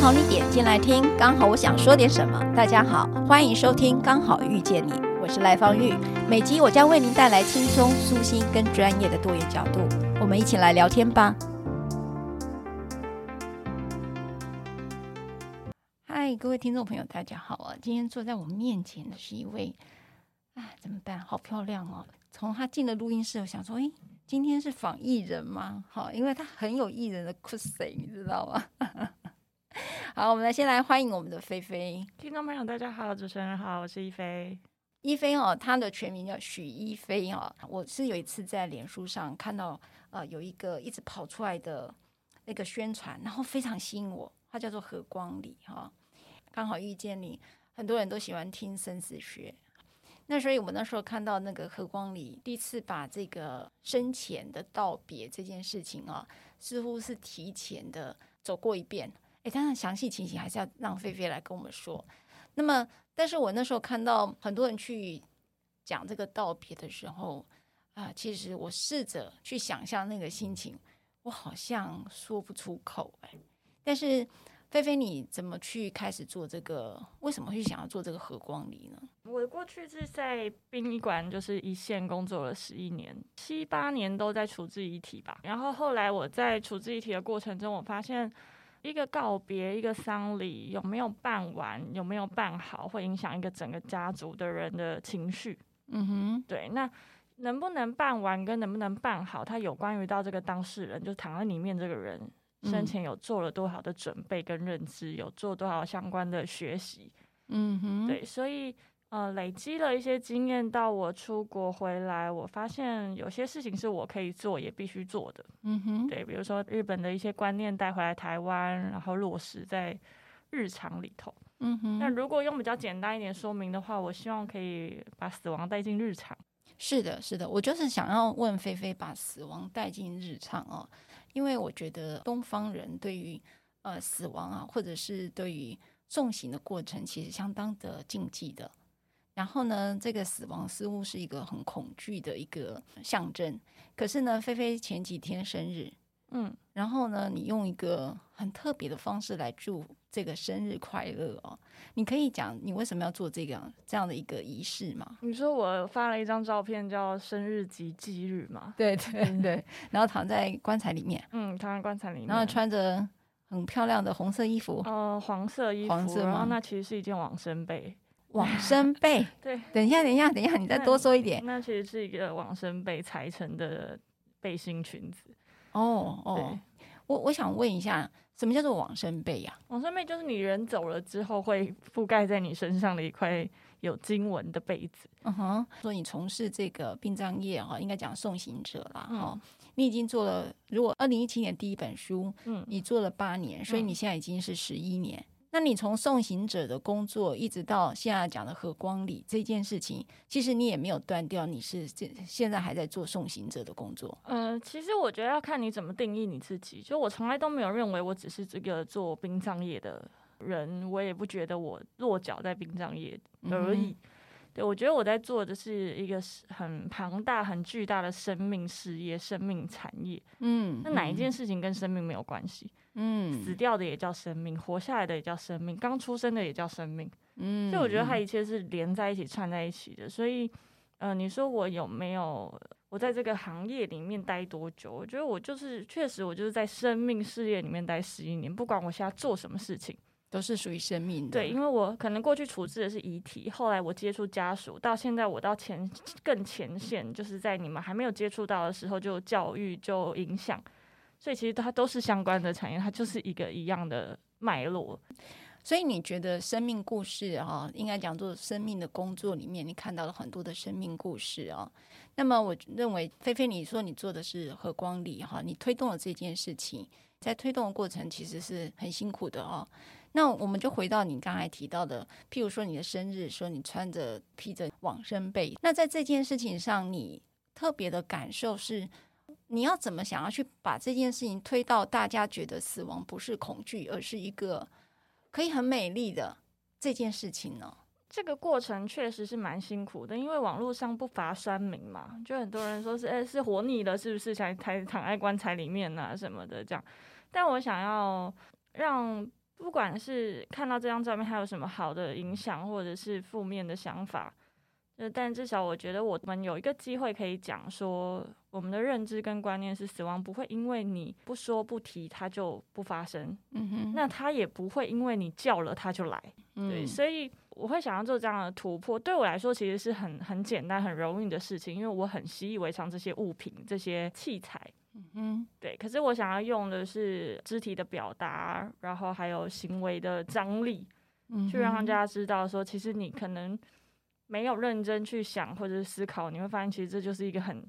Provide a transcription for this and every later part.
刚好你点进来听，刚好我想说点什么。大家好，欢迎收听《刚好遇见你》，我是赖芳玉。每集我将为您带来轻松、舒心跟专业的多元角度，我们一起来聊天吧。嗨，各位听众朋友，大家好啊！今天坐在我面前的是一位。哎，怎么办？好漂亮哦！从他进了录音室，我想说，哎，今天是访艺人吗？好，因为他很有艺人的酷帅，你知道吗？好，我们来先来欢迎我们的菲菲。听众朋友，大家好，主持人好，我是一菲。一菲哦，她的全名叫许一菲哦。我是有一次在脸书上看到，呃，有一个一直跑出来的那个宣传，然后非常吸引我。它叫做何光里哈、哦，刚好遇见你。很多人都喜欢听生死学。那所以，我那时候看到那个何光里第一次把这个生前的道别这件事情啊，似乎是提前的走过一遍。诶，当然详细情形还是要让菲菲来跟我们说。那么，但是我那时候看到很多人去讲这个道别的时候啊，其实我试着去想象那个心情，我好像说不出口诶，但是。菲菲，你怎么去开始做这个？为什么会想要做这个和光里呢？我过去是在殡仪馆，就是一线工作了十一年，七八年都在处置遗体吧。然后后来我在处置遗体的过程中，我发现一个告别、一个丧礼有没有办完、有没有办好，会影响一个整个家族的人的情绪。嗯哼，对。那能不能办完跟能不能办好，它有关于到这个当事人，就躺在里面这个人。生前有做了多少的准备跟认知，有做多少相关的学习，嗯哼，对，所以呃，累积了一些经验，到我出国回来，我发现有些事情是我可以做，也必须做的，嗯哼，对，比如说日本的一些观念带回来台湾，然后落实在日常里头，嗯哼。那如果用比较简单一点说明的话，我希望可以把死亡带进日常。是的，是的，我就是想要问菲菲，把死亡带进日常哦。因为我觉得东方人对于呃死亡啊，或者是对于送行的过程，其实相当的禁忌的。然后呢，这个死亡似乎是一个很恐惧的一个象征。可是呢，菲菲前几天生日，嗯，然后呢，你用一个很特别的方式来祝这个生日快乐哦。你可以讲你为什么要做这个这样的一个仪式吗？你说我发了一张照片叫“生日及忌日”嘛？对对对，然后躺在棺材里面，嗯，躺在棺材里面，然后穿着很漂亮的红色衣服，呃，黄色衣服，黄色，然后那其实是一件往生被，往生被，对，等一下，等一下，等一下，你再多说一点，那，那其实是一个往生被裁成的背心裙子，哦哦。我我想问一下，什么叫做往生被呀？往生被就是你人走了之后会覆盖在你身上的一块有经文的被子。嗯哼，说你从事这个殡葬业哈，应该讲送行者啦哈。嗯、你已经做了，如果二零一七年第一本书，嗯，你做了八年，所以你现在已经是十一年。嗯那你从送行者的工作一直到现在讲的和光里这件事情，其实你也没有断掉，你是现现在还在做送行者的工作。嗯、呃，其实我觉得要看你怎么定义你自己。就我从来都没有认为我只是这个做殡葬业的人，我也不觉得我落脚在殡葬业而已。嗯对，我觉得我在做的是一个很庞大、很巨大的生命事业、生命产业。嗯，那哪一件事情跟生命没有关系？嗯，死掉的也叫生命，活下来的也叫生命，刚出生的也叫生命。嗯，所以我觉得它一切是连在一起、串在一起的。所以，呃，你说我有没有我在这个行业里面待多久？我觉得我就是确实，我就是在生命事业里面待十一年，不管我现在做什么事情。都是属于生命的。对，因为我可能过去处置的是遗体，后来我接触家属，到现在我到前更前线，就是在你们还没有接触到的时候就教育就影响，所以其实它都是相关的产业，它就是一个一样的脉络。所以你觉得生命故事啊，应该讲做生命的工作里面，你看到了很多的生命故事啊。那么我认为，菲菲，你说你做的是和光里哈，你推动了这件事情，在推动的过程其实是很辛苦的哦。那我们就回到你刚才提到的，譬如说你的生日，说你穿着披着往生被，那在这件事情上，你特别的感受是，你要怎么想要去把这件事情推到大家觉得死亡不是恐惧，而是一个可以很美丽的这件事情呢？这个过程确实是蛮辛苦的，因为网络上不乏酸民嘛，就很多人说是，哎，是活腻了，是不是才才躺在棺材里面啊什么的这样。但我想要让。不管是看到这张照片，还有什么好的影响，或者是负面的想法，呃，但至少我觉得我们有一个机会可以讲说，我们的认知跟观念是，死亡不会因为你不说不提，它就不发生。嗯哼，那它也不会因为你叫了它就来。嗯，对，所以我会想要做这样的突破。对我来说，其实是很很简单、很容易的事情，因为我很习以为常这些物品、这些器材。嗯，对。可是我想要用的是肢体的表达，然后还有行为的张力，嗯，去让大家知道说，其实你可能没有认真去想或者是思考，你会发现其实这就是一个很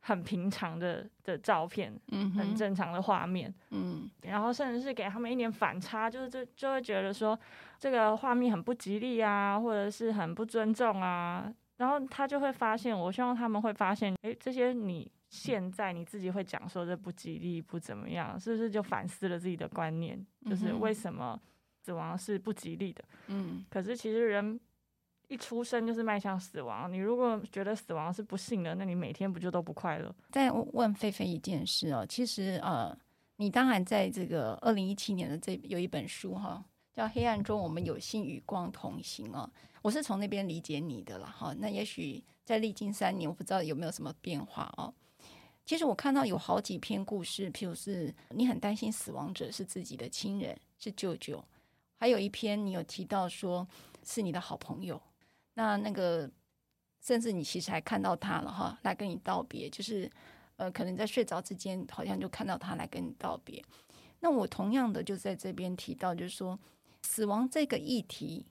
很平常的的照片，嗯，很正常的画面，嗯。然后甚至是给他们一点反差，就是就就会觉得说这个画面很不吉利啊，或者是很不尊重啊。然后他就会发现，我希望他们会发现，诶，这些你。现在你自己会讲说这不吉利不怎么样，是不是就反思了自己的观念？就是为什么死亡是不吉利的？嗯，可是其实人一出生就是迈向死亡。你如果觉得死亡是不幸的，那你每天不就都不快乐？再问菲菲一件事哦，其实呃，你当然在这个二零一七年的这有一本书哈，叫《黑暗中我们有幸与光同行》哦，我是从那边理解你的了哈。那也许在历经三年，我不知道有没有什么变化哦。其实我看到有好几篇故事，譬如是你很担心死亡者是自己的亲人，是舅舅；还有一篇你有提到说是你的好朋友，那那个甚至你其实还看到他了哈，来跟你道别，就是呃，可能在睡着之间，好像就看到他来跟你道别。那我同样的就在这边提到，就是说死亡这个议题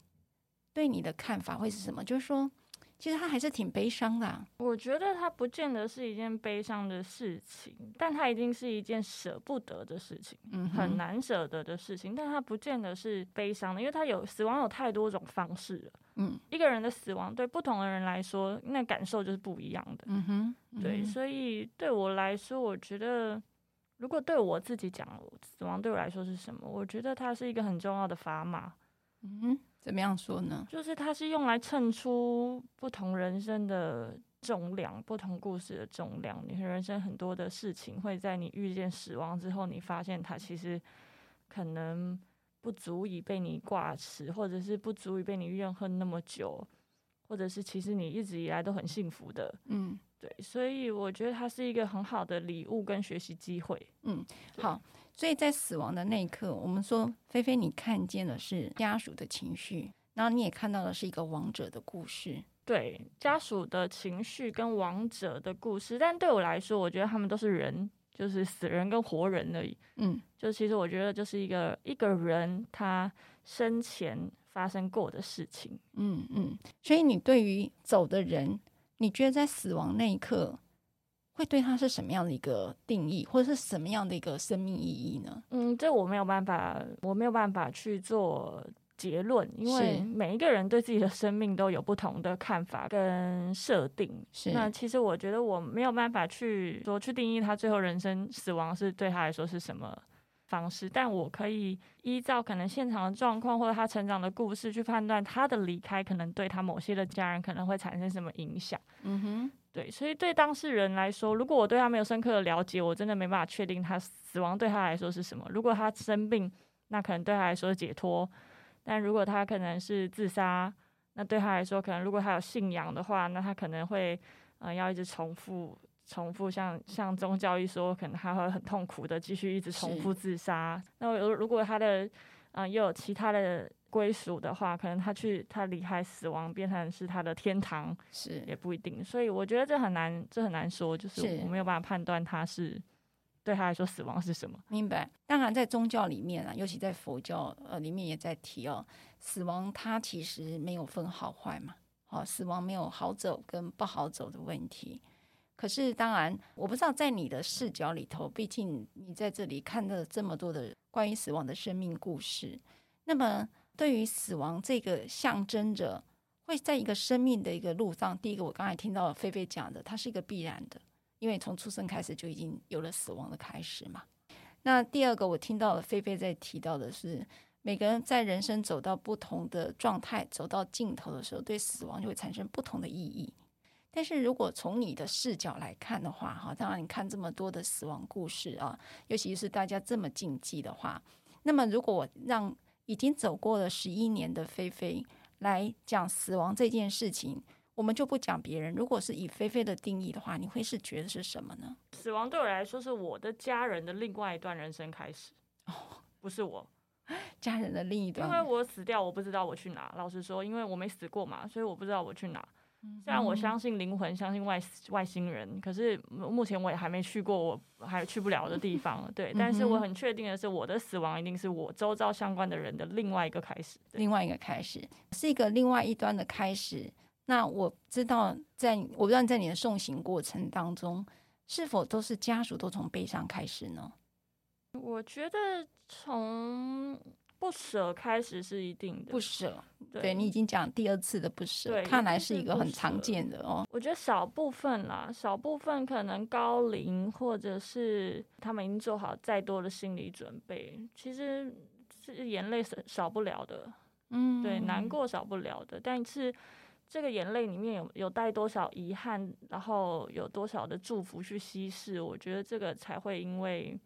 对你的看法会是什么？就是说。其实他还是挺悲伤的啊。我觉得他不见得是一件悲伤的事情，但他一定是一件舍不得的事情，嗯，很难舍得的事情。但他不见得是悲伤的，因为他有死亡有太多种方式了。嗯，一个人的死亡对不同的人来说，那感受就是不一样的。嗯哼，对，所以对我来说，我觉得如果对我自己讲，死亡对我来说是什么？我觉得它是一个很重要的砝码。嗯哼。怎么样说呢？就是它是用来衬出不同人生的重量，不同故事的重量。你人生很多的事情，会在你遇见死亡之后，你发现它其实可能不足以被你挂齿，或者是不足以被你怨恨那么久，或者是其实你一直以来都很幸福的。嗯，对，所以我觉得它是一个很好的礼物跟学习机会。嗯，好。所以在死亡的那一刻，我们说菲菲，你看见的是家属的情绪，然后你也看到的是一个亡者的故事。对，家属的情绪跟亡者的故事，但对我来说，我觉得他们都是人，就是死人跟活人而已。嗯，就其实我觉得就是一个一个人他生前发生过的事情。嗯嗯，所以你对于走的人，你觉得在死亡那一刻，会对他是什么样的一个定义，或者是什么样的一个生命意义呢？嗯，这我没有办法，我没有办法去做结论，因为每一个人对自己的生命都有不同的看法跟设定。是，那其实我觉得我没有办法去说去定义他最后人生死亡是对他来说是什么方式，但我可以依照可能现场的状况或者他成长的故事去判断他的离开可能对他某些的家人可能会产生什么影响。嗯哼。对，所以对当事人来说，如果我对他没有深刻的了解，我真的没办法确定他死亡对他来说是什么。如果他生病，那可能对他来说是解脱；但如果他可能是自杀，那对他来说，可能如果他有信仰的话，那他可能会呃要一直重复、重复像，像像宗教一说，可能他会很痛苦的继续一直重复自杀。那如如果他的嗯、呃、又有其他的。归属的话，可能他去他离开死亡变成是他的天堂，是也不一定。所以我觉得这很难，这很难说，就是我没有办法判断他是对他来说死亡是什么。明白。当然，在宗教里面啊，尤其在佛教呃里面也在提哦，死亡它其实没有分好坏嘛，好，死亡没有好走跟不好走的问题。可是，当然，我不知道在你的视角里头，毕竟你在这里看了这么多的关于死亡的生命故事，那么对于死亡这个象征着会在一个生命的一个路上，第一个我刚才听到菲菲讲的，它是一个必然的，因为从出生开始就已经有了死亡的开始嘛。那第二个我听到了菲菲在提到的是，每个人在人生走到不同的状态，走到尽头的时候，对死亡就会产生不同的意义。但是如果从你的视角来看的话，哈，当然你看这么多的死亡故事啊，尤其是大家这么禁忌的话，那么如果我让已经走过了十一年的菲菲来讲死亡这件事情，我们就不讲别人。如果是以菲菲的定义的话，你会是觉得是什么呢？死亡对我来说是我的家人的另外一段人生开始，哦，不是我家人的另一段，因为我死掉，我不知道我去哪。老实说，因为我没死过嘛，所以我不知道我去哪。虽然我相信灵魂，相信外外星人，可是目前我也还没去过我还去不了的地方。对，但是我很确定的是，我的死亡一定是我周遭相关的人的另外一个开始，另外一个开始是一个另外一端的开始。那我知道在，在我不知道在你的送行过程当中，是否都是家属都从悲伤开始呢？我觉得从。不舍开始是一定的，不舍，对，对你已经讲第二次的不舍，看来是一个很常见的哦。我觉得少部分啦，少部分可能高龄，或者是他们已经做好再多的心理准备，其实是眼泪少少不了的，嗯，对，难过少不了的，但是这个眼泪里面有有带多少遗憾，然后有多少的祝福去稀释，我觉得这个才会因为。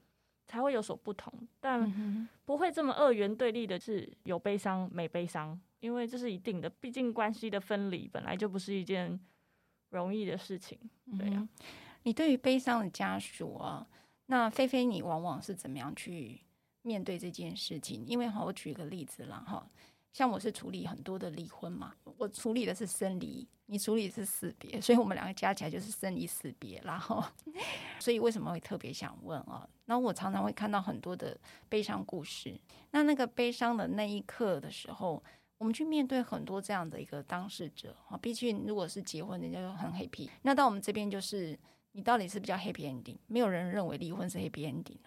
才会有所不同，但不会这么二元对立的是有悲伤没悲伤，因为这是一定的，毕竟关系的分离本来就不是一件容易的事情。对呀、啊，你对于悲伤的家属啊，那菲菲你往往是怎么样去面对这件事情？因为哈，我举个例子啦哈。像我是处理很多的离婚嘛，我处理的是生离，你处理的是死别，所以我们两个加起来就是生离死别。然后，所以为什么会特别想问啊？然后我常常会看到很多的悲伤故事。那那个悲伤的那一刻的时候，我们去面对很多这样的一个当事者啊。毕竟如果是结婚，人家就很 happy。那到我们这边就是，你到底是比较 happy ending？没有人认为离婚是 happy ending。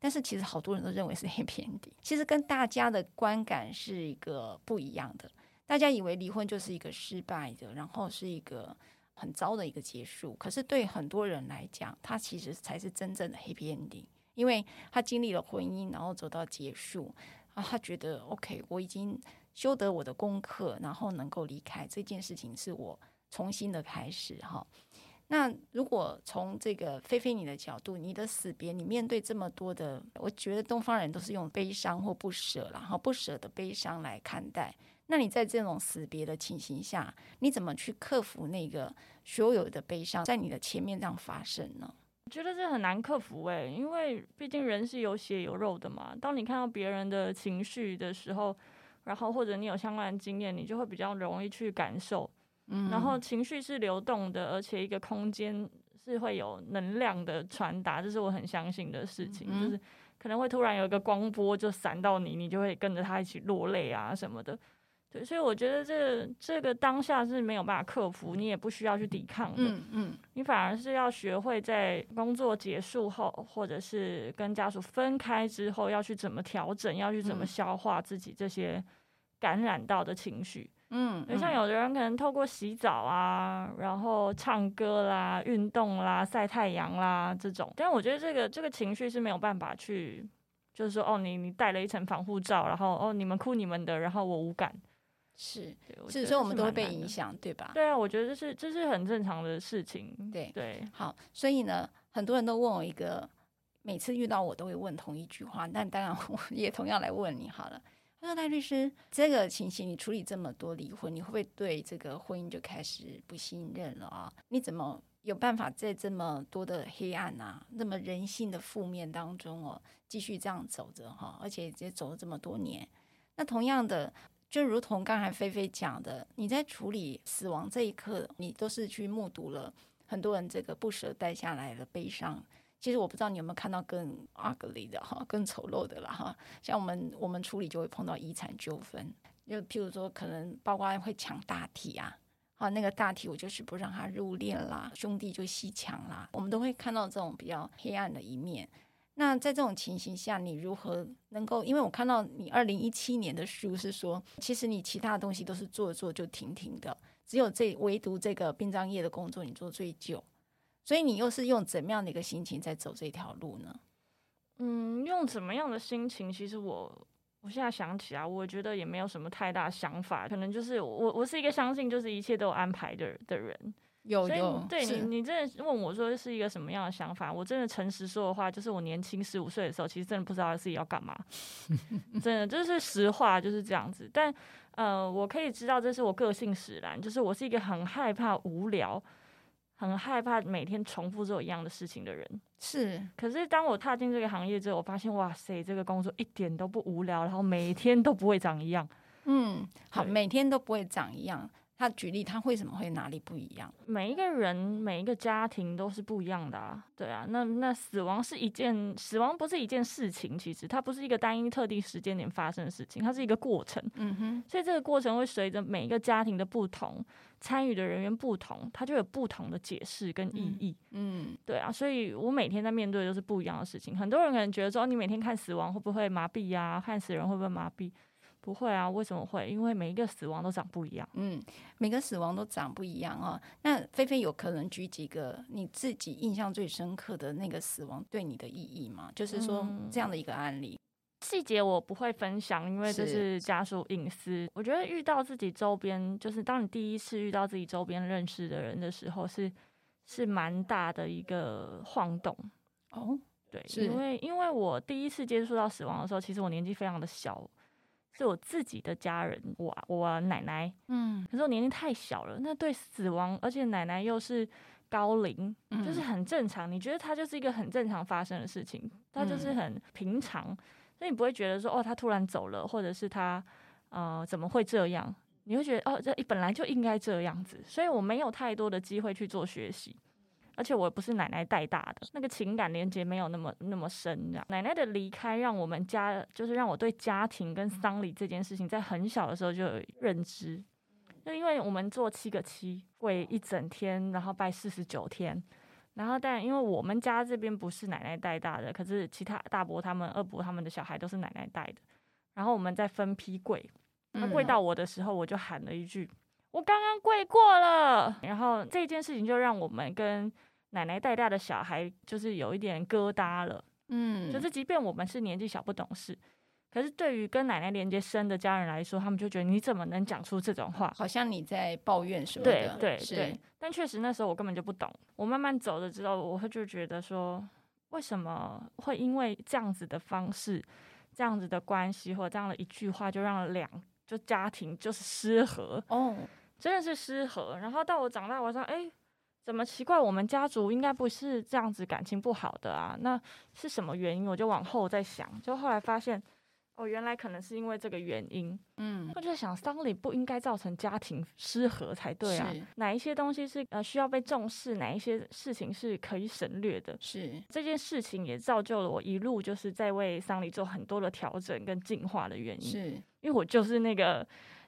但是其实好多人都认为是 happy ending，其实跟大家的观感是一个不一样的。大家以为离婚就是一个失败的，然后是一个很糟的一个结束。可是对很多人来讲，他其实才是真正的 happy ending，因为他经历了婚姻，然后走到结束，啊，他觉得 OK，我已经修得我的功课，然后能够离开这件事情，是我重新的开始，哈。那如果从这个菲菲你的角度，你的死别，你面对这么多的，我觉得东方人都是用悲伤或不舍，然后不舍的悲伤来看待。那你在这种死别的情形下，你怎么去克服那个所有的悲伤在你的前面这样发生呢？我觉得这很难克服诶，因为毕竟人是有血有肉的嘛。当你看到别人的情绪的时候，然后或者你有相关的经验，你就会比较容易去感受。然后情绪是流动的，而且一个空间是会有能量的传达，这是我很相信的事情。就是可能会突然有一个光波就闪到你，你就会跟着他一起落泪啊什么的。对，所以我觉得这这个当下是没有办法克服，你也不需要去抵抗的。嗯嗯，你反而是要学会在工作结束后，或者是跟家属分开之后，要去怎么调整，要去怎么消化自己这些感染到的情绪。嗯，像有的人可能透过洗澡啊，然后唱歌啦、运动啦、晒太阳啦这种，但我觉得这个这个情绪是没有办法去，就是说哦，你你戴了一层防护罩，然后哦你们哭你们的，然后我无感，是，是，所以我们都会被影响，对吧？对啊，我觉得这是这是很正常的事情，对对。好，所以呢，很多人都问我一个，每次遇到我都会问同一句话，那当然我也同样来问你好了。他说：“赖律师，这个情形你处理这么多离婚，你会不会对这个婚姻就开始不信任了啊？你怎么有办法在这么多的黑暗啊、那么人性的负面当中哦，继续这样走着哈？而且也走了这么多年。那同样的，就如同刚才菲菲讲的，你在处理死亡这一刻，你都是去目睹了很多人这个不舍带下来的悲伤。其实我不知道你有没有看到更 ugly 的哈，更丑陋的啦哈。像我们我们处理就会碰到遗产纠纷，就譬如说可能包括会抢大体啊，啊那个大体我就是不让他入殓啦，兄弟就鬩墙啦，我们都会看到这种比较黑暗的一面。那在这种情形下，你如何能够？因为我看到你二零一七年的书是说，其实你其他的东西都是做做就停停的，只有这唯独这个殡葬业的工作你做最久。所以你又是用怎么样的一个心情在走这条路呢？嗯，用怎么样的心情？其实我我现在想起来，我觉得也没有什么太大想法，可能就是我我是一个相信就是一切都有安排的的人。有有，对你你真的问我说是一个什么样的想法？我真的诚实说的话，就是我年轻十五岁的时候，其实真的不知道自己要干嘛，真的这、就是实话，就是这样子。但呃，我可以知道这是我个性使然，就是我是一个很害怕无聊。很害怕每天重复做一样的事情的人是，可是当我踏进这个行业之后，我发现哇塞，这个工作一点都不无聊，然后每天都不会长一样。嗯，好，每天都不会长一样。他举例，他为什么会哪里不一样？每一个人，每一个家庭都是不一样的啊。对啊，那那死亡是一件，死亡不是一件事情，其实它不是一个单一特定时间点发生的事情，它是一个过程。嗯哼，所以这个过程会随着每一个家庭的不同，参与的人员不同，它就有不同的解释跟意义。嗯，嗯对啊，所以我每天在面对的都是不一样的事情。很多人可能觉得说，你每天看死亡会不会麻痹呀？看死人会不会麻痹？不会啊，为什么会？因为每一个死亡都长不一样。嗯，每个死亡都长不一样啊。那菲菲有可能举几个你自己印象最深刻的那个死亡对你的意义吗？就是说这样的一个案例，嗯、细节我不会分享，因为这是家属隐私。我觉得遇到自己周边，就是当你第一次遇到自己周边认识的人的时候，是是蛮大的一个晃动。哦，对，因为因为我第一次接触到死亡的时候，其实我年纪非常的小。是我自己的家人，我我奶奶，嗯，可是我年龄太小了，那对死亡，而且奶奶又是高龄，嗯，就是很正常。你觉得它就是一个很正常发生的事情，它就是很平常，所以你不会觉得说哦，他突然走了，或者是他呃怎么会这样？你会觉得哦，这本来就应该这样子，所以我没有太多的机会去做学习。而且我也不是奶奶带大的，那个情感连接没有那么那么深。这样，奶奶的离开让我们家，就是让我对家庭跟丧礼这件事情，在很小的时候就有认知。就因为我们做七个七，跪一整天，然后拜四十九天，然后但因为我们家这边不是奶奶带大的，可是其他大伯他们、二伯他们的小孩都是奶奶带的，然后我们在分批跪，那跪到我的时候，我就喊了一句：“我刚刚跪过了。”然后这件事情就让我们跟奶奶带大的小孩就是有一点疙瘩了，嗯，就是即便我们是年纪小不懂事，可是对于跟奶奶连接深的家人来说，他们就觉得你怎么能讲出这种话？好像你在抱怨什么的。对对对，但确实那时候我根本就不懂。我慢慢走了之后，我会就觉得说，为什么会因为这样子的方式、这样子的关系或这样的一句话，就让两就家庭就是失和哦，真的是失和。然后到我长大，我说，哎。怎么奇怪？我们家族应该不是这样子感情不好的啊？那是什么原因？我就往后再想，就后来发现，哦，原来可能是因为这个原因。嗯，我就想，丧礼不应该造成家庭失和才对啊。哪一些东西是呃需要被重视？哪一些事情是可以省略的？是这件事情也造就了我一路就是在为丧礼做很多的调整跟进化的原因。是因为我就是那个。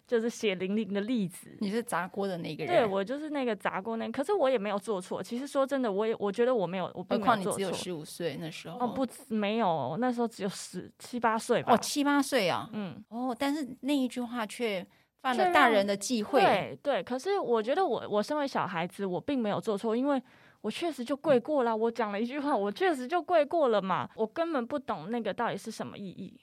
就是血淋淋的例子，你是砸锅的那个人，对，我就是那个砸锅那个，可是我也没有做错。其实说真的，我也我觉得我没有，我并没有做错。何况你只有十五岁那时候，哦不，没有，那时候只有十七八岁吧。哦，七八岁啊，嗯，哦，但是那一句话却犯了大人的忌讳。对对，可是我觉得我我身为小孩子，我并没有做错，因为我确实就跪过了。嗯、我讲了一句话，我确实就跪过了嘛，我根本不懂那个到底是什么意义。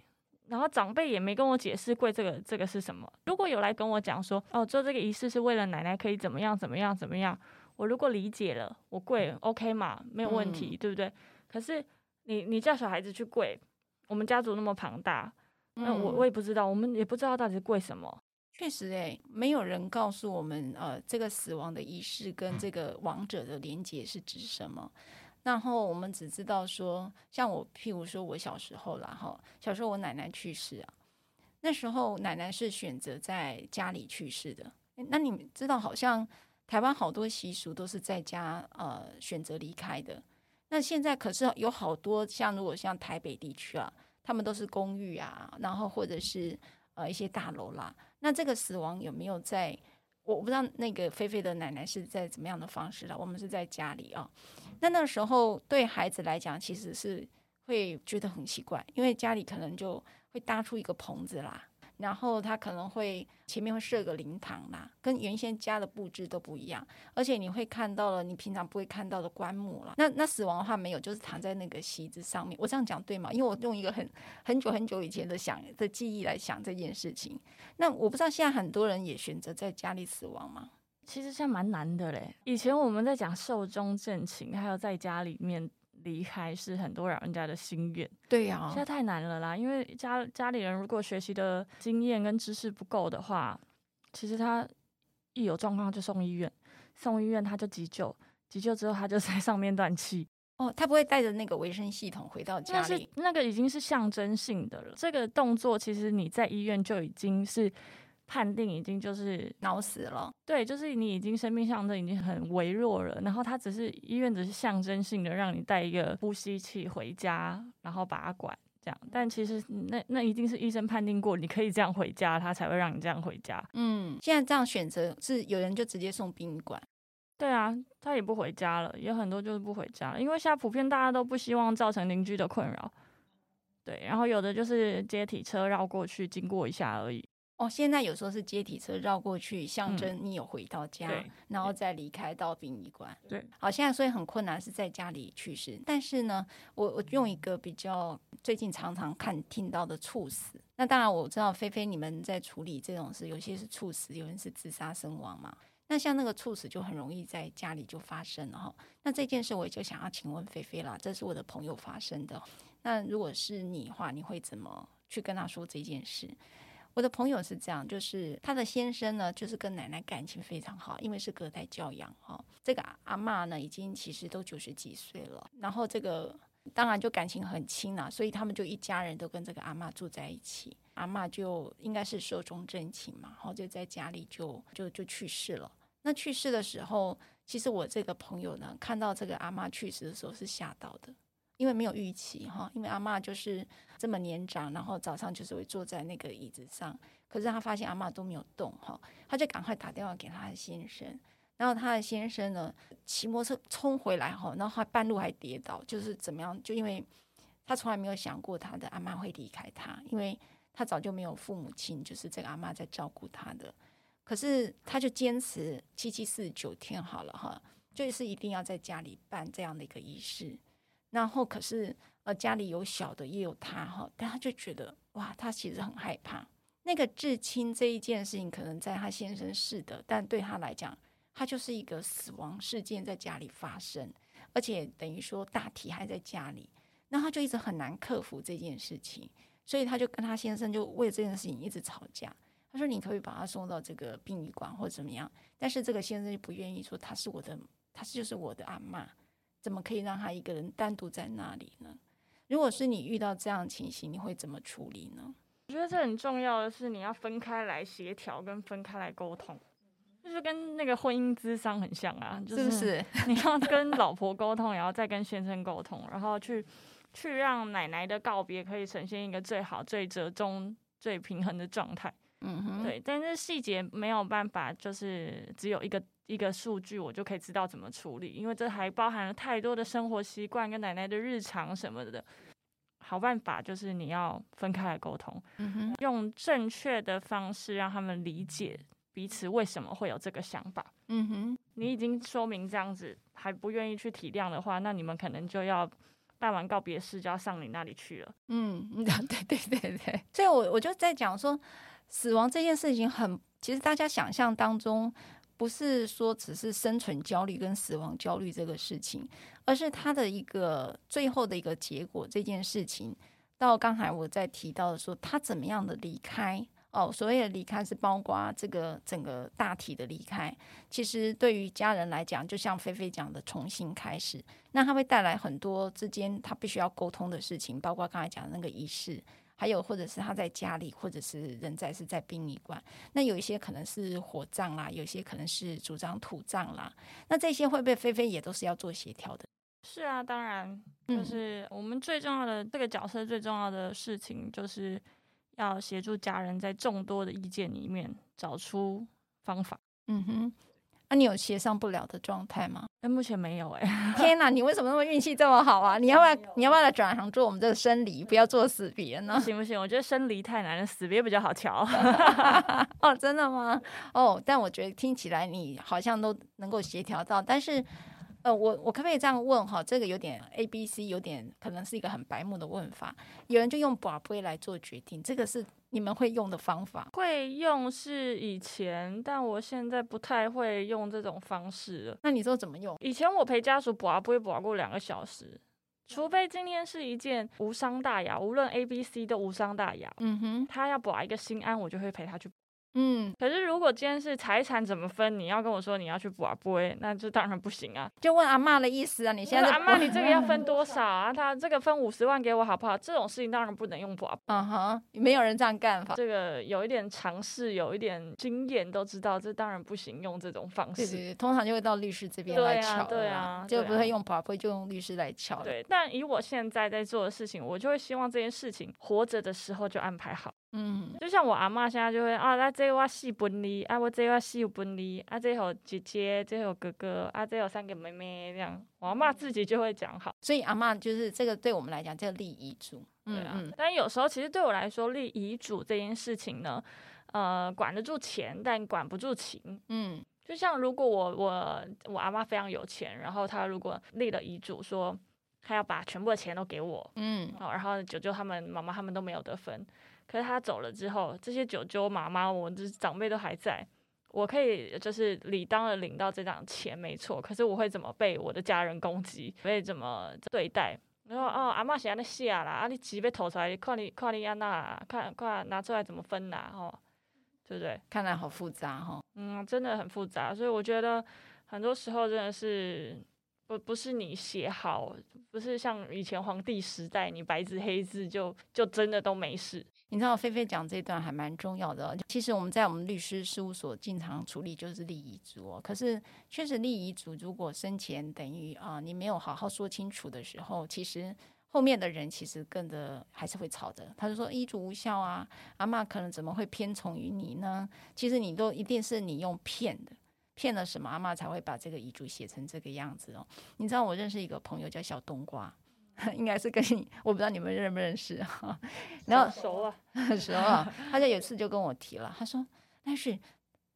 然后长辈也没跟我解释跪这个这个是什么。如果有来跟我讲说，哦，做这个仪式是为了奶奶可以怎么样怎么样怎么样，我如果理解了，我跪 OK 嘛，没有问题，嗯、对不对？可是你你叫小孩子去跪，我们家族那么庞大，那我我也不知道，我们也不知道到底是跪什么。确实，诶，没有人告诉我们，呃，这个死亡的仪式跟这个亡者的连结是指什么。然后我们只知道说，像我，譬如说我小时候啦，哈，小时候我奶奶去世啊，那时候奶奶是选择在家里去世的。那你们知道，好像台湾好多习俗都是在家呃选择离开的。那现在可是有好多像如果像台北地区啊，他们都是公寓啊，然后或者是呃一些大楼啦。那这个死亡有没有在？我不知道那个菲菲的奶奶是在怎么样的方式了。我们是在家里啊，那那时候对孩子来讲，其实是会觉得很奇怪，因为家里可能就会搭出一个棚子啦。然后他可能会前面会设个灵堂啦，跟原先家的布置都不一样，而且你会看到了你平常不会看到的棺木了。那那死亡的话没有，就是躺在那个席子上面。我这样讲对吗？因为我用一个很很久很久以前的想的记忆来想这件事情。那我不知道现在很多人也选择在家里死亡吗？其实现在蛮难的嘞。以前我们在讲寿终正寝，还有在家里面。离开是很多老人家的心愿，对呀、啊，现在太难了啦。因为家家里人如果学习的经验跟知识不够的话，其实他一有状况就送医院，送医院他就急救，急救之后他就 在上面断气。哦，他不会带着那个维生系统回到家里，那是那个已经是象征性的了。这个动作其实你在医院就已经是。判定已经就是脑死了，对，就是你已经生命象征已经很微弱了，然后他只是医院只是象征性的让你带一个呼吸器回家，然后拔管这样，但其实那那一定是医生判定过你可以这样回家，他才会让你这样回家。嗯，现在这样选择是有人就直接送殡仪馆，对啊，他也不回家了，有很多就是不回家了，因为现在普遍大家都不希望造成邻居的困扰，对，然后有的就是接体车绕过去经过一下而已。哦，现在有时候是接体车绕过去，象征你有回到家，嗯、然后再离开到殡仪馆。对，好，现在所以很困难是在家里去世，但是呢，我我用一个比较最近常常看听到的猝死。那当然我知道菲菲你们在处理这种事，有些是猝死，有人是自杀身亡嘛。那像那个猝死就很容易在家里就发生了哈。那这件事我也就想要请问菲菲啦，这是我的朋友发生的。那如果是你的话，你会怎么去跟他说这件事？我的朋友是这样，就是他的先生呢，就是跟奶奶感情非常好，因为是隔代教养哈。这个阿妈呢，已经其实都九十几岁了，然后这个当然就感情很亲了，所以他们就一家人都跟这个阿妈住在一起。阿妈就应该是寿终正寝嘛，然后就在家里就就就去世了。那去世的时候，其实我这个朋友呢，看到这个阿妈去世的时候是吓到的。因为没有预期哈，因为阿嬷就是这么年长，然后早上就是会坐在那个椅子上，可是他发现阿嬷都没有动哈，他就赶快打电话给他的先生，然后他的先生呢骑摩托车冲回来哈，然后他半路还跌倒，就是怎么样？就因为他从来没有想过他的阿嬷会离开他，因为他早就没有父母亲，就是这个阿嬷在照顾他的，可是他就坚持七七四十九天好了哈，就是一定要在家里办这样的一个仪式。然后可是呃家里有小的也有他哈，但他就觉得哇，他其实很害怕那个至亲这一件事情，可能在他先生是的，但对他来讲，他就是一个死亡事件在家里发生，而且等于说大体还在家里，那他就一直很难克服这件事情，所以他就跟他先生就为这件事情一直吵架。他说：“你可以把他送到这个殡仪馆或者怎么样？”但是这个先生就不愿意说他是我的，他就是我的阿嬷。怎么可以让他一个人单独在那里呢？如果是你遇到这样的情形，你会怎么处理呢？我觉得这很重要的是，你要分开来协调，跟分开来沟通，就是跟那个婚姻咨商很像啊，就是 你要跟老婆沟通，然后再跟先生沟通，然后去去让奶奶的告别可以呈现一个最好、最折中、最平衡的状态。嗯哼，对，但是细节没有办法，就是只有一个。一个数据，我就可以知道怎么处理，因为这还包含了太多的生活习惯跟奶奶的日常什么的。好办法就是你要分开来沟通，嗯哼，用正确的方式让他们理解彼此为什么会有这个想法。嗯哼，你已经说明这样子还不愿意去体谅的话，那你们可能就要办完告别式就要上你那里去了。嗯，对对对对，所以我我就在讲说，死亡这件事情很，其实大家想象当中。不是说只是生存焦虑跟死亡焦虑这个事情，而是他的一个最后的一个结果。这件事情到刚才我在提到的说，他怎么样的离开哦，所谓的离开是包括这个整个大体的离开。其实对于家人来讲，就像菲菲讲的，重新开始，那他会带来很多之间他必须要沟通的事情，包括刚才讲的那个仪式。还有，或者是他在家里，或者是人在是在殡仪馆。那有一些可能是火葬啦，有些可能是主张土葬啦。那这些会不会菲菲也都是要做协调的？是啊，当然，就是我们最重要的、嗯、这个角色最重要的事情，就是要协助家人在众多的意见里面找出方法。嗯哼。那、啊、你有协商不了的状态吗？哎，目前没有哎、欸。天哪，你为什么那么运气这么好啊？你要不要，你要不要来转行做我们这个生离，不要做死别呢？行不行？我觉得生离太难了，死别比较好乔。哦，真的吗？哦，但我觉得听起来你好像都能够协调到，但是。呃，我我可不可以这样问哈？这个有点 A B C，有点可能是一个很白目的问法。有人就用宝贝来做决定，这个是你们会用的方法？会用是以前，但我现在不太会用这种方式了。那你说怎么用？以前我陪家属拔，不会拔过两个小时，除非今天是一件无伤大雅，无论 A B C 都无伤大雅。嗯哼，他要拔一个心安，我就会陪他去。嗯，可是如果今天是财产怎么分，你要跟我说你要去补啊补，那这当然不行啊。就问阿嬷的意思啊，你现在阿嬷，你 这个要分多少啊？他这个分五十万给我好不好？这种事情当然不能用补啊。嗯哼，没有人这样干法。这个有一点尝试，有一点经验，都知道这当然不行，用这种方式。对对对，通常就会到律师这边来敲。对啊，就不会用补啊补，就用律师来敲。对，但以我现在在做的事情，我就会希望这件事情活着的时候就安排好。嗯，就像我阿妈现在就会啊，那这我四分离，啊我这我四分离，啊这有姐姐，这有哥哥，啊这有三个妹妹，这样我阿妈自己就会讲好。所以阿妈就是这个对我们来讲叫立遗嘱，对啊。嗯、但有时候其实对我来说，立遗嘱这件事情呢，呃，管得住钱，但管不住情。嗯，就像如果我我我阿妈非常有钱，然后她如果立了遗嘱说她要把全部的钱都给我，嗯，好，然后舅舅他们、妈妈他们都没有得分。可是他走了之后，这些舅舅妈妈，我这长辈都还在，我可以就是理当的领到这张钱，没错。可是我会怎么被我的家人攻击，被怎么对待？然后哦，阿嬷写那写啦，啊你钱被偷出来，看你看你安那，看看拿出来怎么分呐？吼，对不对？看来好复杂哈。嗯，真的很复杂，所以我觉得很多时候真的是。不不是你写好，不是像以前皇帝时代，你白纸黑字就就真的都没事。你知道菲菲讲这段还蛮重要的。其实我们在我们律师事务所经常处理就是立遗嘱哦，可是确实立遗嘱如果生前等于啊、你没有好好说清楚的时候，其实后面的人其实跟着还是会吵的。他就说遗嘱无效啊，阿嬷可能怎么会偏宠于你呢？其实你都一定是你用骗的。骗了什么阿嬷才会把这个遗嘱写成这个样子哦？你知道我认识一个朋友叫小冬瓜，应该是跟你，我不知道你们认不认识哈。然后熟了，熟了。他就有一次就跟我提了，他说：“但是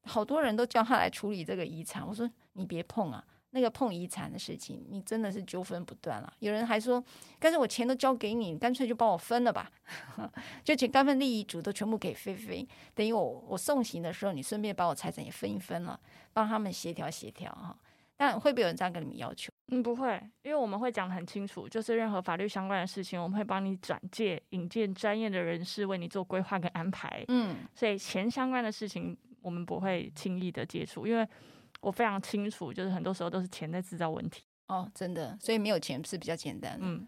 好多人都叫他来处理这个遗产。”我说：“你别碰啊。”那个碰遗产的事情，你真的是纠纷不断了。有人还说，但是我钱都交给你，干脆就帮我分了吧，就请干分利益组都全部给菲菲，等于我我送行的时候，你顺便把我财产也分一分了，帮他们协调协调哈。但会不会有人这样跟你们要求？嗯，不会，因为我们会讲得很清楚，就是任何法律相关的事情，我们会帮你转介引荐专业的人士为你做规划跟安排。嗯，所以钱相关的事情，我们不会轻易的接触，因为。我非常清楚，就是很多时候都是钱在制造问题哦，真的，所以没有钱是比较简单的。嗯，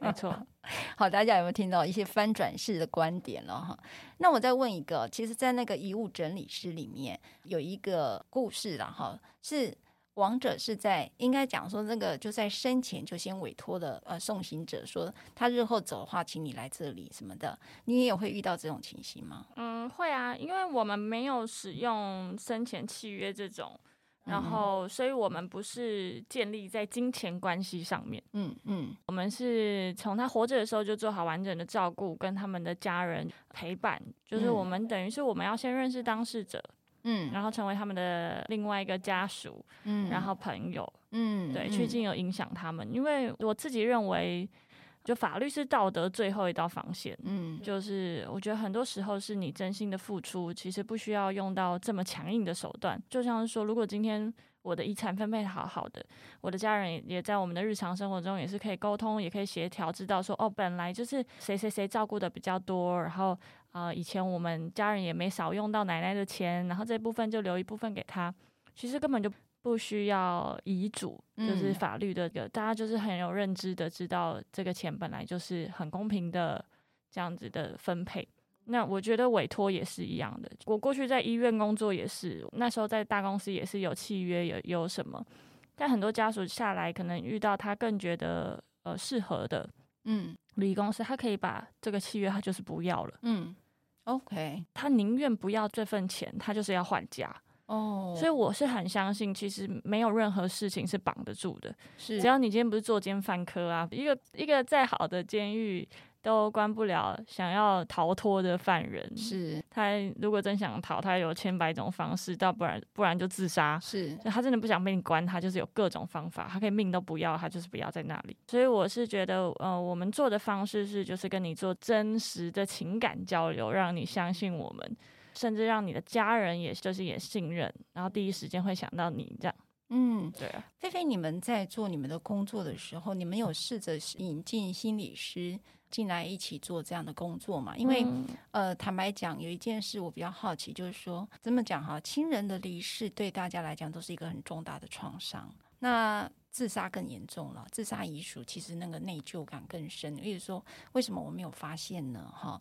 没错。好，大家有没有听到一些翻转式的观点了哈？那我再问一个，其实，在那个遗物整理师里面有一个故事了哈，是亡者是在应该讲说那个就在生前就先委托的呃送行者说他日后走的话，请你来这里什么的，你也会遇到这种情形吗？嗯，会啊，因为我们没有使用生前契约这种。然后，所以我们不是建立在金钱关系上面，嗯嗯，我们是从他活着的时候就做好完整的照顾，跟他们的家人陪伴，就是我们等于是我们要先认识当事者，嗯，然后成为他们的另外一个家属，嗯，然后朋友，嗯，对，去进而影响他们，因为我自己认为。就法律是道德最后一道防线，嗯，就是我觉得很多时候是你真心的付出，其实不需要用到这么强硬的手段。就像是说，如果今天我的遗产分配好好的，我的家人也在我们的日常生活中也是可以沟通，也可以协调，知道说哦，本来就是谁谁谁照顾的比较多，然后呃，以前我们家人也没少用到奶奶的钱，然后这部分就留一部分给他，其实根本就。不需要遗嘱，就是法律的个，大家就是很有认知的，知道这个钱本来就是很公平的这样子的分配。那我觉得委托也是一样的。我过去在医院工作也是，那时候在大公司也是有契约，有有什么，但很多家属下来可能遇到他更觉得呃适合的，嗯，礼仪公司，他可以把这个契约他就是不要了，嗯，OK，他宁愿不要这份钱，他就是要换家。哦，所以我是很相信，其实没有任何事情是绑得住的。是，只要你今天不是作奸犯科啊，一个一个再好的监狱都关不了想要逃脱的犯人。是，他如果真想逃，他有千百种方式，倒不然不然就自杀。是，他真的不想被你关，他就是有各种方法，他可以命都不要，他就是不要在那里。所以我是觉得，呃，我们做的方式是，就是跟你做真实的情感交流，让你相信我们。甚至让你的家人也就是也信任，然后第一时间会想到你这样。嗯，对啊。菲菲，你们在做你们的工作的时候，你们有试着引进心理师进来一起做这样的工作嘛？因为，嗯、呃，坦白讲，有一件事我比较好奇，就是说，怎么讲哈？亲人的离世对大家来讲都是一个很重大的创伤。那自杀更严重了，自杀遗属其实那个内疚感更深。例如说，为什么我没有发现呢？哈，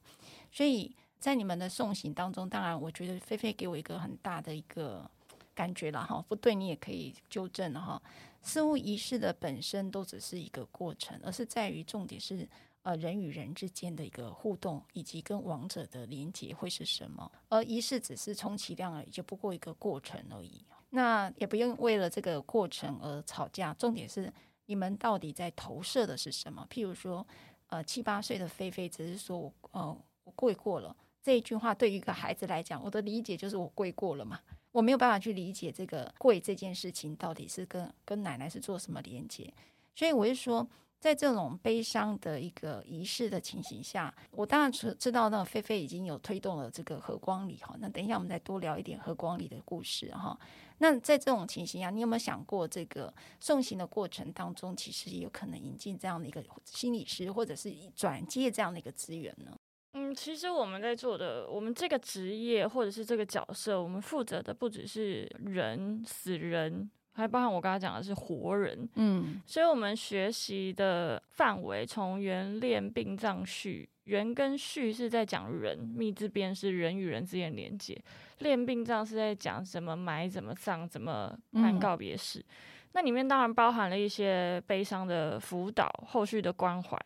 所以。在你们的送行当中，当然，我觉得菲菲给我一个很大的一个感觉了哈，不对，你也可以纠正哈。似乎仪式的本身都只是一个过程，而是在于重点是呃人与人之间的一个互动，以及跟王者的连接会是什么。而仪式只是充其量而已，就不过一个过程而已。那也不用为了这个过程而吵架，重点是你们到底在投射的是什么？譬如说，呃，七八岁的菲菲只是说我，呃，我跪过了。这一句话对于一个孩子来讲，我的理解就是我跪过了嘛，我没有办法去理解这个跪这件事情到底是跟跟奶奶是做什么连接，所以我就说，在这种悲伤的一个仪式的情形下，我当然知知道那个菲菲已经有推动了这个和光礼哈，那等一下我们再多聊一点和光礼的故事哈。那在这种情形下，你有没有想过，这个送行的过程当中，其实也有可能引进这样的一个心理师，或者是转接这样的一个资源呢？嗯，其实我们在做的，我们这个职业或者是这个角色，我们负责的不只是人、死人，还包含我刚才讲的是活人。嗯，所以我们学习的范围从缘恋殡葬序，缘跟序是在讲人，密字边是人与人之间连接，恋殡葬是在讲怎么埋、怎么葬、怎么办告别式。嗯，那里面当然包含了一些悲伤的辅导、后续的关怀。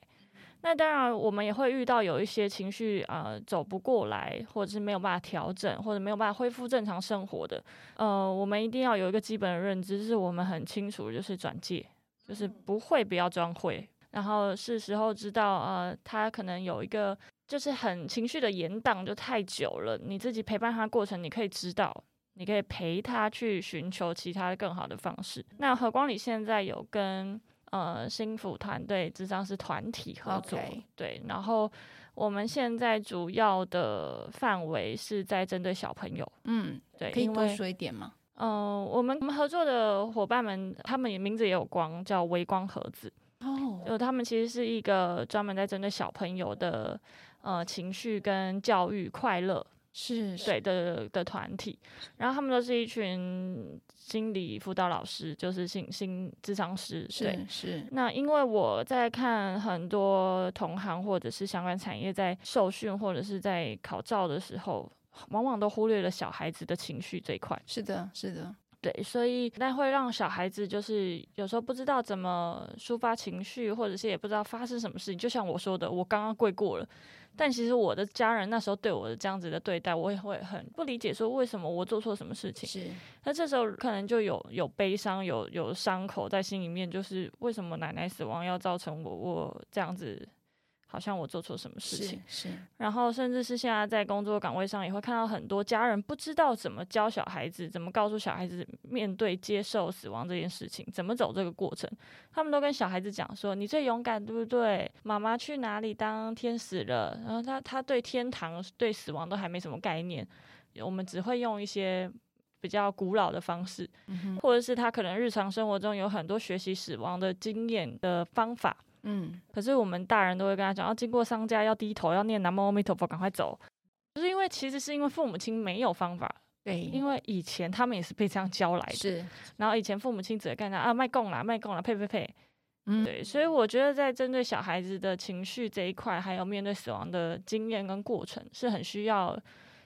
那当然，我们也会遇到有一些情绪呃走不过来，或者是没有办法调整，或者没有办法恢复正常生活的。呃，我们一定要有一个基本的认知，是我们很清楚，就是转介，就是不会不要装会，然后是时候知道呃，他可能有一个就是很情绪的延宕就太久了，你自己陪伴他过程，你可以知道，你可以陪他去寻求其他更好的方式。那何光礼现在有跟。呃，心辅团队智商是团体合作，Okay. 对。然后我们现在主要的范围是在针对小朋友，嗯，对。可以多说一点吗？嗯、呃，我们我们合作的伙伴们，他们名字也有光，叫微光盒子。哦，就他们其实是一个专门在针对小朋友的呃情绪跟教育快乐。是，对的的团体，然后他们都是一群心理辅导老师，就是心心智商师。对，是。是那因为我在看很多同行或者是相关产业在受训或者是在考照的时候，往往都忽略了小孩子的情绪这一块。是的，是的。对，所以那会让小孩子就是有时候不知道怎么抒发情绪，或者是也不知道发生什么事情。就像我说的，我刚刚跪过了。但其实我的家人那时候对我的这样子的对待，我也会很不理解，说为什么我做错什么事情？是，那这时候可能就有有悲伤，有有伤口在心里面，就是为什么奶奶死亡要造成我我这样子？好像我做错什么事情，是，是，然后甚至是现在在工作岗位上也会看到很多家人不知道怎么教小孩子，怎么告诉小孩子面对接受死亡这件事情，怎么走这个过程。他们都跟小孩子讲说：“你最勇敢，对不对？妈妈去哪里当天使了？”然后他他对天堂、对死亡都还没什么概念，我们只会用一些比较古老的方式，或者是他可能日常生活中有很多学习死亡的经验的方法。嗯，可是我们大人都会跟他讲，要经过商家，要低头，要念南无阿弥陀佛，赶快走。就是因为其实是因为父母亲没有方法，对，因为以前他们也是被这样教来的，是。然后以前父母亲只会干啥啊，卖供啦，卖供啦，呸呸呸，嗯，对。所以我觉得在针对小孩子的情绪这一块，还有面对死亡的经验跟过程，是很需要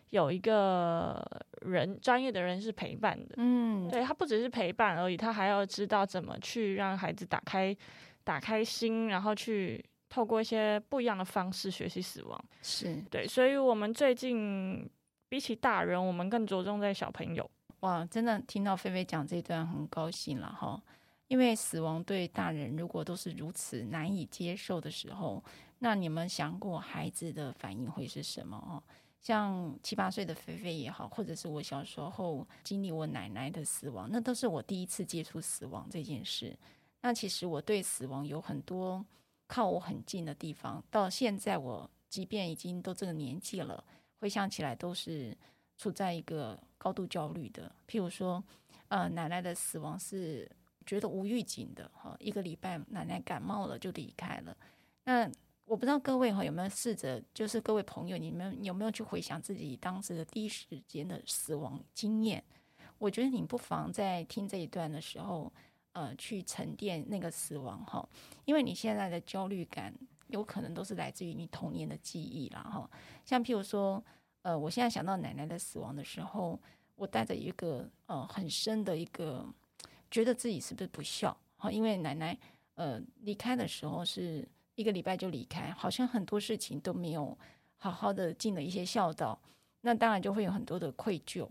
有一个人专业的人是陪伴的。嗯，对，他不只是陪伴而已，他还要知道怎么去让孩子打开打开心，然后去透过一些不一样的方式学习死亡。是对，所以我们最近比起大人，我们更着重在小朋友。哇，真的听到菲菲讲这段很高兴了哈，因为死亡对大人如果都是如此难以接受的时候，那你们想过孩子的反应会是什么哦？像七八岁的菲菲也好，或者是我小时候经历我奶奶的死亡，那都是我第一次接触死亡这件事。那其实我对死亡有很多靠我很近的地方，到现在我即便已经都这个年纪了，回想起来都是处在一个高度焦虑的。譬如说，呃，奶奶的死亡是觉得无预警的哈，一个礼拜奶奶感冒了就离开了。那我不知道各位哈有没有试着，就是各位朋友，你们有没有去回想自己当时的第一时间的死亡经验？我觉得你不妨在听这一段的时候，呃，去沉淀那个死亡哈，因为你现在的焦虑感有可能都是来自于你童年的记忆啦哈。像譬如说，呃，我现在想到奶奶的死亡的时候，我带着一个呃很深的一个觉得自己是不是不孝哈，因为奶奶呃离开的时候是。一个礼拜就离开，好像很多事情都没有好好的尽了一些孝道，那当然就会有很多的愧疚。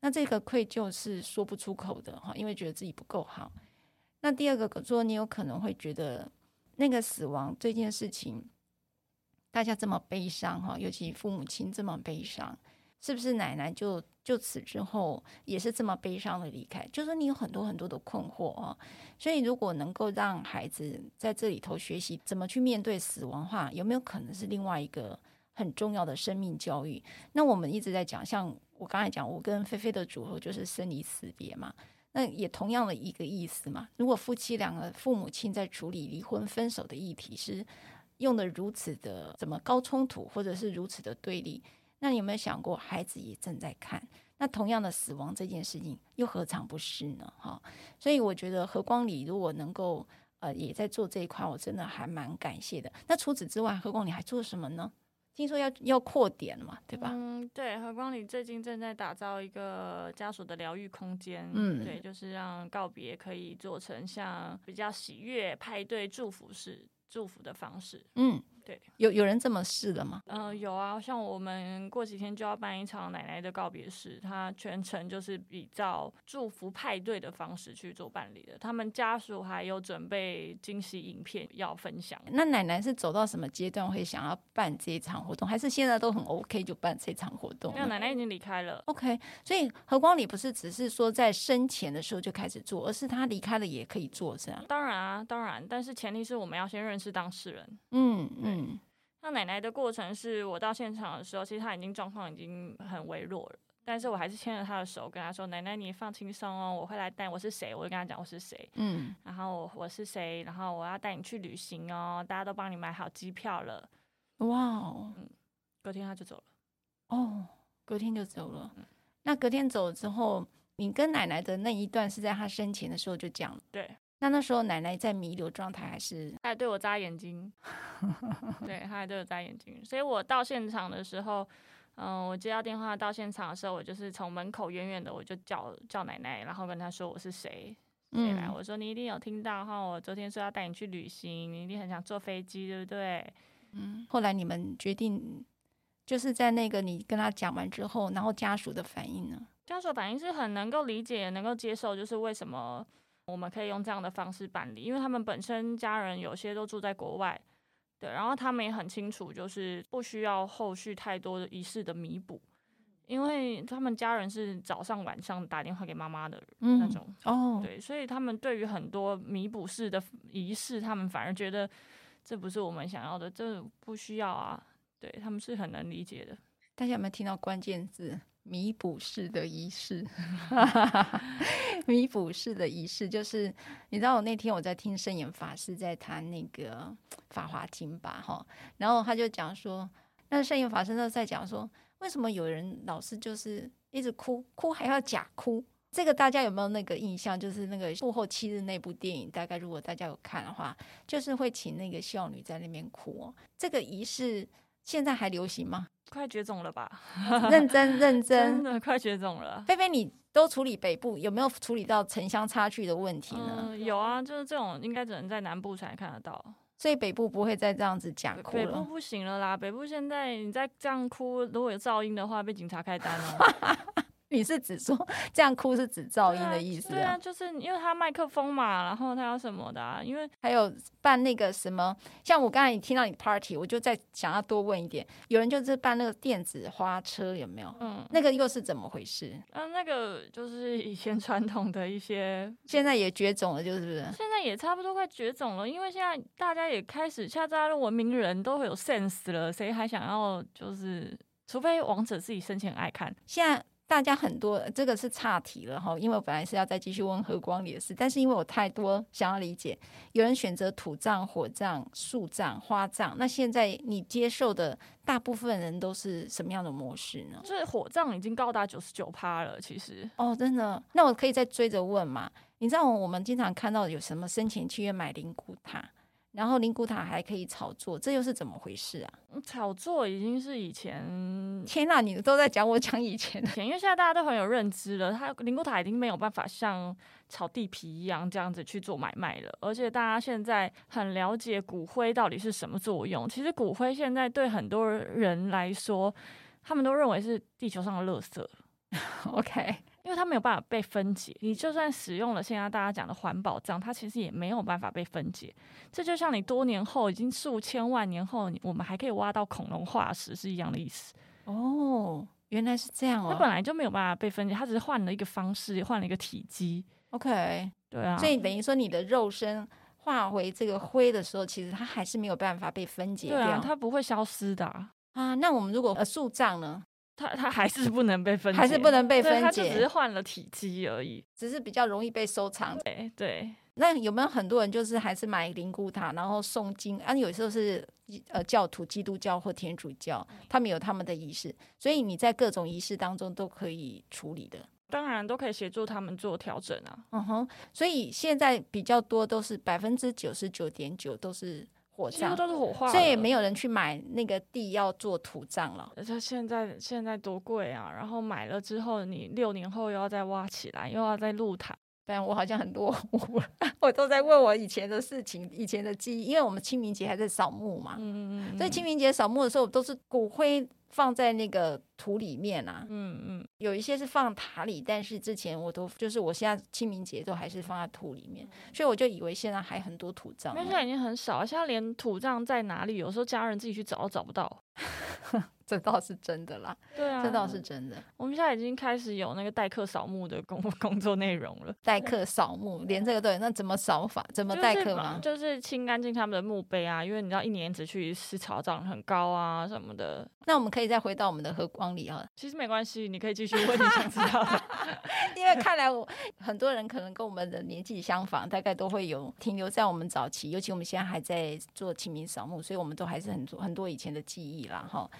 那这个愧疚是说不出口的哈，因为觉得自己不够好。那第二个说，你有可能会觉得那个死亡这件事情，大家这么悲伤哈，尤其父母亲这么悲伤。是不是奶奶就就此之后也是这么悲伤的离开？就是你有很多很多的困惑啊，所以如果能够让孩子在这里头学习怎么去面对死亡的话，有没有可能是另外一个很重要的生命教育？那我们一直在讲，像我刚才讲，我跟菲菲的组合就是生离死别嘛，那也同样的一个意思嘛。如果夫妻两个父母亲在处理离婚分手的议题是用的如此的怎么高冲突，或者是如此的对立？那你有没有想过，孩子也正在看？那同样的死亡这件事情，又何尝不是呢？哈，所以我觉得何光里如果能够呃也在做这一块，我真的还蛮感谢的。那除此之外，何光里还做什么呢？听说要要扩点嘛，对吧？嗯，对，和光里最近正在打造一个家属的疗愈空间。嗯，对，就是让告别可以做成像比较喜悦派对祝福式祝福的方式。嗯。对，有有人这么试了吗？嗯、呃，有啊，像我们过几天就要办一场奶奶的告别式，他全程就是比较祝福派对的方式去做办理的。他们家属还有准备惊喜影片要分享。那奶奶是走到什么阶段会想要办这一场活动，还是现在都很 OK 就办这场活动？没有，奶奶已经离开了。OK，所以何光礼不是只是说在生前的时候就开始做，而是他离开了也可以做，是啊？当然啊，当然，但是前提是我们要先认识当事人。嗯嗯。嗯那奶奶的过程是我到现场的时候，其实她已经状况已经很微弱了，但是我还是牵着她的手，跟她说：“奶奶，你放轻松哦，我会来带。我是谁？”我就跟她讲我是谁，嗯，然后我我是谁，然后我要带你去旅行哦，大家都帮你买好机票了，哇哦，嗯，隔天她就走了，哦，隔天就走了。嗯，那隔天走了之后，你跟奶奶的那一段是在她生前的时候就讲了，对。那那时候奶奶在弥留状态还是？她还对我眨眼睛，对，她还对我眨眼睛。所以我到现场的时候，嗯、呃，我接到电话到现场的时候，我就是从门口远远的我就叫叫奶奶，然后跟她说我是谁，谁来？我说你一定有听到哈，我昨天说要带你去旅行，你一定很想坐飞机，对不对？嗯。后来你们决定就是在那个你跟他讲完之后，然后家属的反应呢？家属反应是很能够理解、能够接受，就是为什么。我们可以用这样的方式办理，因为他们本身家人有些都住在国外，对，然后他们也很清楚，就是不需要后续太多的仪式的弥补，因为他们家人是早上晚上打电话给妈妈的那种，嗯、哦，对，所以他们对于很多弥补式的仪式，他们反而觉得这不是我们想要的，这不需要啊，对，他们是很能理解的。大家有没有听到关键字？弥补式的仪式，弥补式的仪式就是，你知道我那天我在听圣严法师在谈那个《法华经》吧，哈，然后他就讲说，那圣严法师呢在讲说，为什么有人老是就是一直哭，哭还要假哭？这个大家有没有那个印象？就是那个《父后七日》那部电影，大概如果大家有看的话，就是会请那个孝女在那边哭。这个仪式。现在还流行吗？快绝种了吧？认真认真，真的快绝种了。菲菲，你都处理北部，有没有处理到城乡差距的问题呢？嗯，有啊，就是这种应该只能在南部才看得到。所以北部不会再这样子讲哭了。北部不行了啦，北部现在你再这样哭，如果有噪音的话，被警察开单哦。你是指说这样哭是指噪音的意思？对啊，对啊，就是因为他麦克风嘛，然后他要什么的啊？因为还有办那个什么，像我刚才听到你 party，我就在想要多问一点，有人就是办那个电子花车，有没有？嗯，那个又是怎么回事？嗯，那个就是以前传统的一些，现在也绝种了，就是不是？现在也差不多快绝种了，因为现在大家也开始，现在大家的文明人都会有 sense 了，谁还想要就是，除非王者自己生前爱看，现在。大家很多，这个是岔题了哈，因为我本来是要再继续问何光里的事，但是因为我太多想要理解，有人选择土葬、火葬、树葬、花葬，那现在你接受的大部分人都是什么样的模式呢？就是火葬已经高达九十九趴了，其实哦，真的，那我可以再追着问嘛？你知道我们经常看到有什么生前契约买灵骨塔？然后灵骨塔还可以炒作，这又是怎么回事啊？炒作已经是以前，天哪，你都在讲我讲以前的，因为现在大家都很有认知了，它灵骨塔已经没有办法像炒地皮一样这样子去做买卖了，而且大家现在很了解骨灰到底是什么作用。其实骨灰现在对很多人来说，他们都认为是地球上的垃圾。OK。因为它没有办法被分解，你就算使用了现在大家讲的环保葬，它其实也没有办法被分解。这就像你多年后，已经数千万年后，我们还可以挖到恐龙化石是一样的意思。哦，原来是这样哦。它本来就没有办法被分解，它只是换了一个方式，换了一个体积。OK，对啊。所以等于说，你的肉身化为这个灰的时候，其实它还是没有办法被分解掉。对啊，它不会消失的啊。啊，那我们如果呃树葬呢？它它还是不能被分解，还是不能被分解，它就只是换了体积而已，只是比较容易被收藏。对对，那有没有很多人就是还是买灵骨塔，然后诵经啊？有时候是呃教徒，基督教或天主教，他们有他们的仪式，所以你在各种仪式当中都可以处理的。当然都可以协助他们做调整啊。嗯哼，所以现在比较多都是百分之九十九点九都是。火葬都是火化，所以也没有人去买那个地要做土葬了。而且现在现在多贵啊！然后买了之后，你六年后又要再挖起来，又要再露台。但我好像很多我 我都在问我以前的事情，以前的记忆，因为我们清明节还在扫墓嘛。嗯嗯。所以清明节扫墓的时候，都是骨灰。放在那个土里面啊，嗯嗯，有一些是放塔里，但是之前我都就是我现在清明节都还是放在土里面，所以我就以为现在还很多土葬，现在已经很少，现在连土葬在哪里，有时候家人自己去找都找不到。这倒是真的啦，对啊，这倒是真的。我们现在已经开始有那个代客扫墓的工 工作内容了。代客扫墓，连这个都有，那怎么扫法？怎么代客吗？就是清干净他们的墓碑啊，因为你知道一年只去一次，草长很高啊什么的。那我们可以再回到我们的和光里啊。其实没关系，你可以继续问你想知道的。因为看来我很多人可能跟我们的年纪相仿，大概都会有停留在我们早期，尤其我们现在还在做清明扫墓，所以我们都还是很多很多以前的记忆啦哈。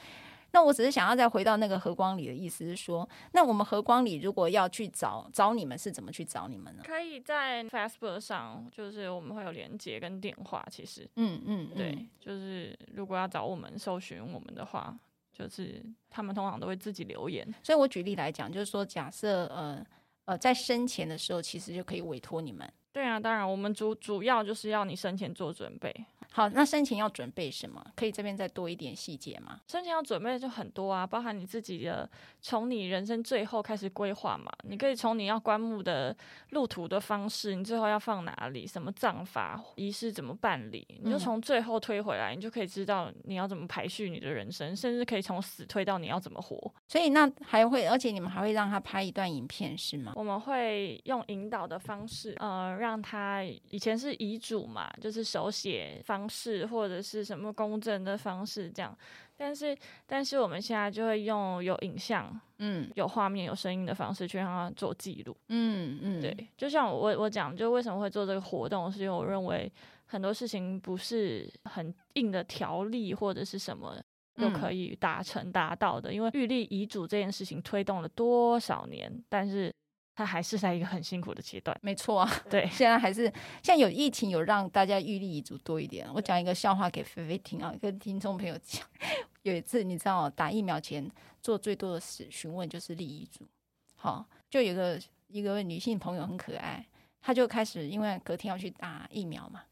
那我只是想要再回到那个和光里的意思是说，那我们和光里如果要去找找你们，是怎么去找你们呢？可以在 Facebook 上，就是我们会有连接跟电话。其实，嗯嗯，嗯对，就是如果要找我们搜寻我们的话，就是他们通常都会自己留言。所以我举例来讲，就是说，假设呃呃在生前的时候，其实就可以委托你们。对啊，当然，我们主主要就是要你生前做准备。好，那生前要准备什么？可以这边再多一点细节吗？生前要准备的就很多啊，包含你自己的，从你人生最后开始规划嘛。你可以从你要棺木的路途的方式，你最后要放哪里，什么葬法仪式怎么办理，你就从最后推回来，你就可以知道你要怎么排序你的人生，甚至可以从死推到你要怎么活。所以那还会，而且你们还会让他拍一段影片是吗？我们会用引导的方式，呃，让他以前是遗嘱嘛，就是手写方。式或者是什么公证的方式这样，但是但是我们现在就会用有影像，嗯，有画面、有声音的方式去让他做记录，嗯嗯，对，就像我我讲，就为什么会做这个活动，是因为我认为很多事情不是很硬的条例或者是什么都可以达成达到的，因为预立遗嘱这件事情推动了多少年，但是。他还是在一个很辛苦的阶段，没错啊。对，现在还是现在有疫情，有让大家预立遗嘱多一点。我讲一个笑话给菲菲听啊，跟听众朋友讲。有一次，你知道打疫苗前做最多的事询问就是立遗嘱。好，就有个一个女性朋友很可爱，她就开始因为隔天要去打疫苗嘛，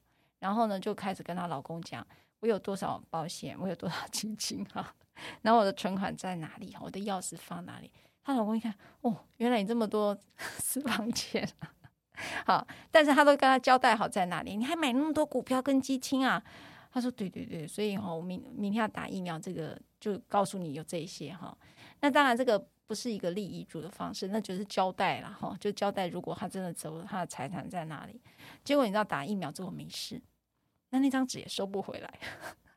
然后呢就开始跟她老公讲，我有多少保险，我有多少 基金哈，然后我的存款在哪里，我的钥匙放哪里。她老公一看，哦，原来你这么多 私房钱。好，但是他都跟他交代好在哪里，你还买那么多股票跟基金啊？他说对对对，所以哈，我明明天要打疫苗，这个就告诉你有这些哈。那当然这个不是一个立遗嘱的方式，那就是交代了哈，就交代如果他真的走了，他的财产在哪里。结果你知道打疫苗之后没事，那那张纸也收不回来。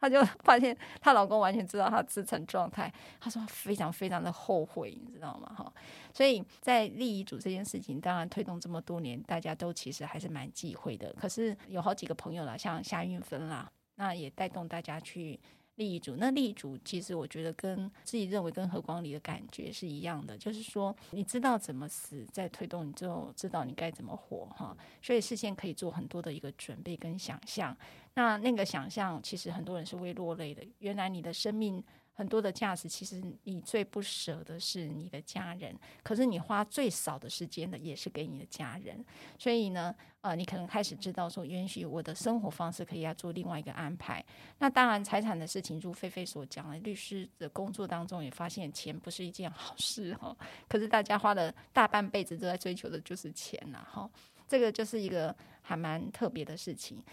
她就发现她老公完全知道她的资产状态，她说非常非常的后悔，你知道吗？哈，所以在立遗嘱这件事情，当然推动这么多年，大家都其实还是蛮忌讳的。可是有好几个朋友啦，像夏运芬啦，那也带动大家去。立遗嘱，那立遗嘱其实我觉得跟自己认为跟何光里的感觉是一样的，就是说你知道怎么死，在推动你之后知道你该怎么活哈，所以事先可以做很多的一个准备跟想象。那那个想象其实很多人是会落泪的，原来你的生命。很多的价值，其实你最不舍的是你的家人，可是你花最少的时间的也是给你的家人。所以呢，呃，你可能开始知道说，允许我的生活方式可以要做另外一个安排。那当然，财产的事情，如菲菲所讲的，律师的工作当中也发现钱不是一件好事哈。可是大家花了大半辈子都在追求的就是钱呐哈，这个就是一个还蛮特别的事情。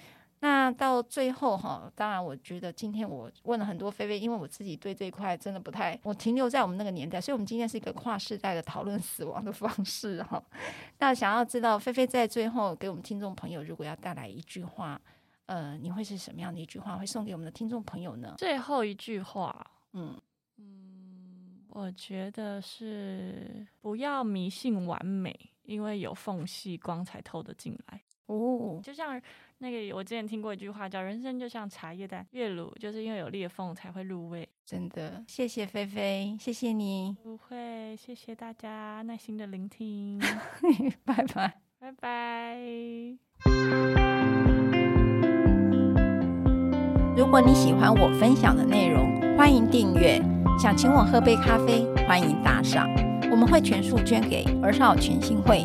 那到最后哈，当然我觉得今天我问了很多菲菲，因为我自己对这一块真的不太，我停留在我们那个年代，所以我们今天是一个跨世代的讨论死亡的方式哈。那想要知道菲菲在最后给我们听众朋友，如果要带来一句话，呃，你会是什么样的一句话会送给我们的听众朋友呢？最后一句话，嗯嗯，我觉得是不要迷信完美，因为有缝隙，光才透得进来。哦，就像那个，我之前听过一句话，叫“人生就像茶叶蛋，越卤就是因为有裂缝才会入味”。真的，谢谢菲菲，谢谢你。不会，谢谢大家耐心的聆听。拜拜，拜拜。如果你喜欢我分享的内容，欢迎订阅。想请我喝杯咖啡，欢迎打赏，我们会全数捐给儿少权心会。